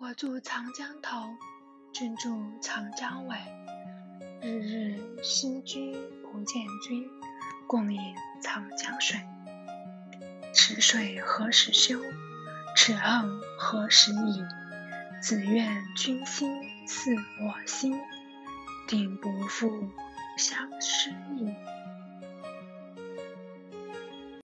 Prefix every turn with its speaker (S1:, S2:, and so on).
S1: 我住长江头君住长江尾。日日思君不见君共饮长江水。此水何时休？此恨何时已只愿君心似我心定不负相思意。